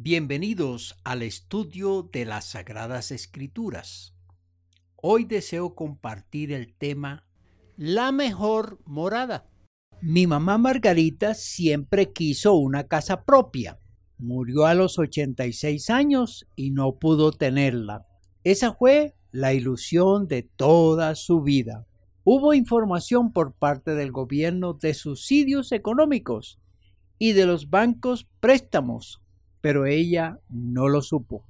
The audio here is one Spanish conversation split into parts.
Bienvenidos al estudio de las Sagradas Escrituras. Hoy deseo compartir el tema La mejor morada. Mi mamá Margarita siempre quiso una casa propia. Murió a los 86 años y no pudo tenerla. Esa fue la ilusión de toda su vida. Hubo información por parte del gobierno de subsidios económicos y de los bancos préstamos pero ella no lo supo.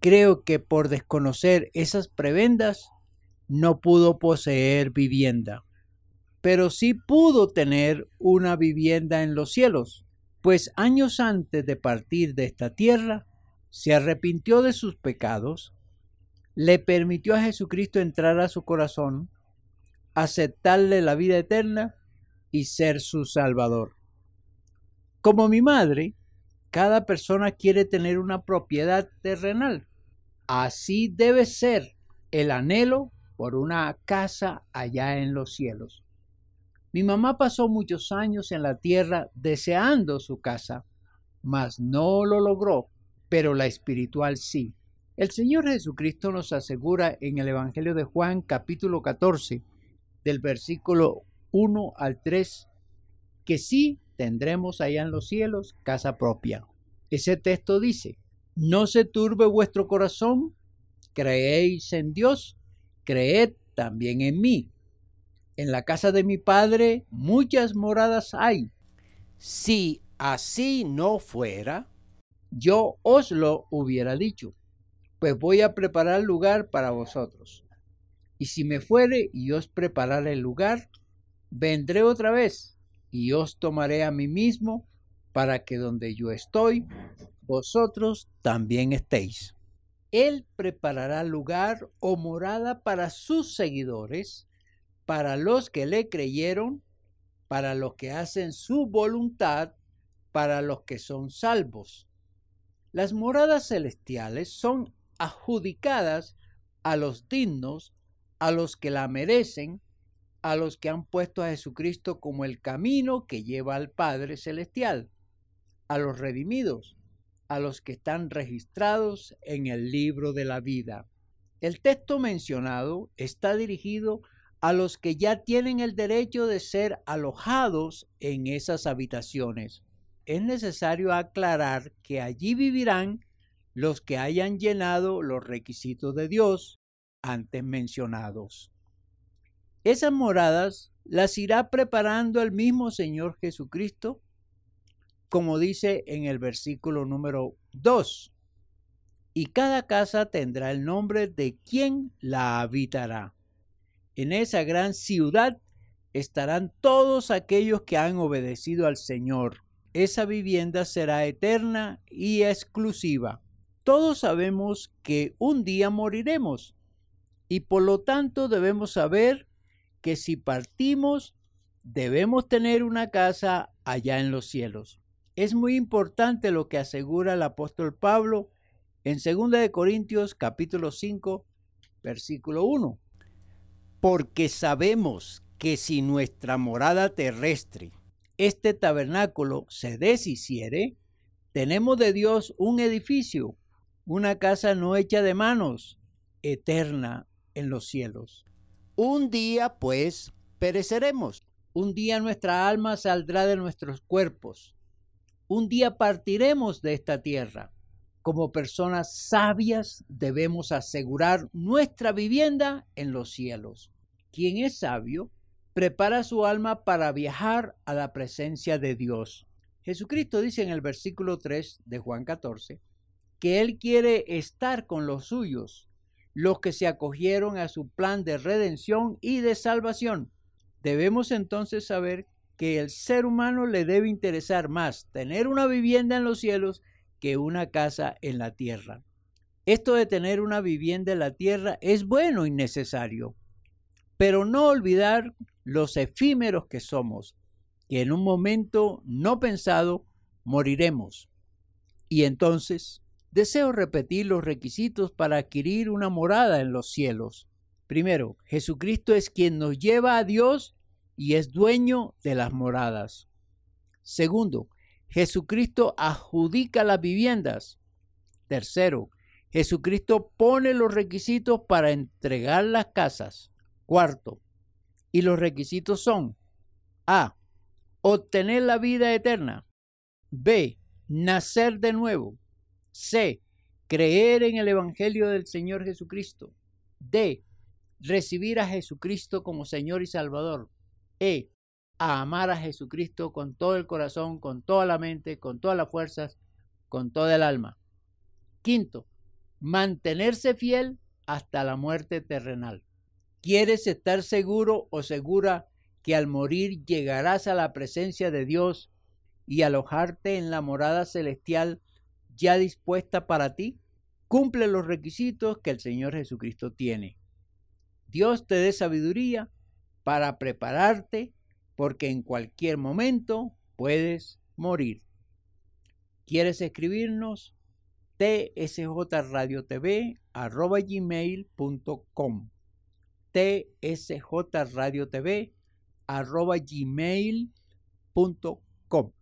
Creo que por desconocer esas prebendas no pudo poseer vivienda, pero sí pudo tener una vivienda en los cielos, pues años antes de partir de esta tierra, se arrepintió de sus pecados, le permitió a Jesucristo entrar a su corazón, aceptarle la vida eterna y ser su Salvador. Como mi madre, cada persona quiere tener una propiedad terrenal. Así debe ser el anhelo por una casa allá en los cielos. Mi mamá pasó muchos años en la tierra deseando su casa, mas no lo logró, pero la espiritual sí. El Señor Jesucristo nos asegura en el Evangelio de Juan capítulo 14, del versículo 1 al 3, que sí tendremos allá en los cielos casa propia. Ese texto dice, no se turbe vuestro corazón, creéis en Dios, creed también en mí. En la casa de mi Padre muchas moradas hay. Si así no fuera, yo os lo hubiera dicho, pues voy a preparar lugar para vosotros. Y si me fuere y os preparare el lugar, vendré otra vez y os tomaré a mí mismo para que donde yo estoy, vosotros también estéis. Él preparará lugar o morada para sus seguidores, para los que le creyeron, para los que hacen su voluntad, para los que son salvos. Las moradas celestiales son adjudicadas a los dignos, a los que la merecen, a los que han puesto a Jesucristo como el camino que lleva al Padre Celestial, a los redimidos, a los que están registrados en el libro de la vida. El texto mencionado está dirigido a los que ya tienen el derecho de ser alojados en esas habitaciones. Es necesario aclarar que allí vivirán los que hayan llenado los requisitos de Dios antes mencionados. Esas moradas las irá preparando el mismo Señor Jesucristo, como dice en el versículo número 2. Y cada casa tendrá el nombre de quien la habitará. En esa gran ciudad estarán todos aquellos que han obedecido al Señor. Esa vivienda será eterna y exclusiva. Todos sabemos que un día moriremos y por lo tanto debemos saber que si partimos, debemos tener una casa allá en los cielos. Es muy importante lo que asegura el apóstol Pablo en 2 de Corintios capítulo 5, versículo 1. Porque sabemos que si nuestra morada terrestre, este tabernáculo, se deshiciere, tenemos de Dios un edificio, una casa no hecha de manos, eterna en los cielos. Un día, pues, pereceremos. Un día nuestra alma saldrá de nuestros cuerpos. Un día partiremos de esta tierra. Como personas sabias debemos asegurar nuestra vivienda en los cielos. Quien es sabio prepara su alma para viajar a la presencia de Dios. Jesucristo dice en el versículo 3 de Juan 14 que Él quiere estar con los suyos los que se acogieron a su plan de redención y de salvación. Debemos entonces saber que el ser humano le debe interesar más tener una vivienda en los cielos que una casa en la tierra. Esto de tener una vivienda en la tierra es bueno y necesario, pero no olvidar los efímeros que somos, que en un momento no pensado moriremos. Y entonces Deseo repetir los requisitos para adquirir una morada en los cielos. Primero, Jesucristo es quien nos lleva a Dios y es dueño de las moradas. Segundo, Jesucristo adjudica las viviendas. Tercero, Jesucristo pone los requisitos para entregar las casas. Cuarto, y los requisitos son A. Obtener la vida eterna. B. Nacer de nuevo. C. Creer en el Evangelio del Señor Jesucristo. D. Recibir a Jesucristo como Señor y Salvador. E. A amar a Jesucristo con todo el corazón, con toda la mente, con todas las fuerzas, con toda el alma. Quinto, mantenerse fiel hasta la muerte terrenal. ¿Quieres estar seguro o segura que al morir llegarás a la presencia de Dios y alojarte en la morada celestial ya dispuesta para ti? Cumple los requisitos que el Señor Jesucristo tiene. Dios te dé sabiduría para prepararte porque en cualquier momento puedes morir. ¿Quieres escribirnos? tsjradiotv.com tsjradiotv.gmail.com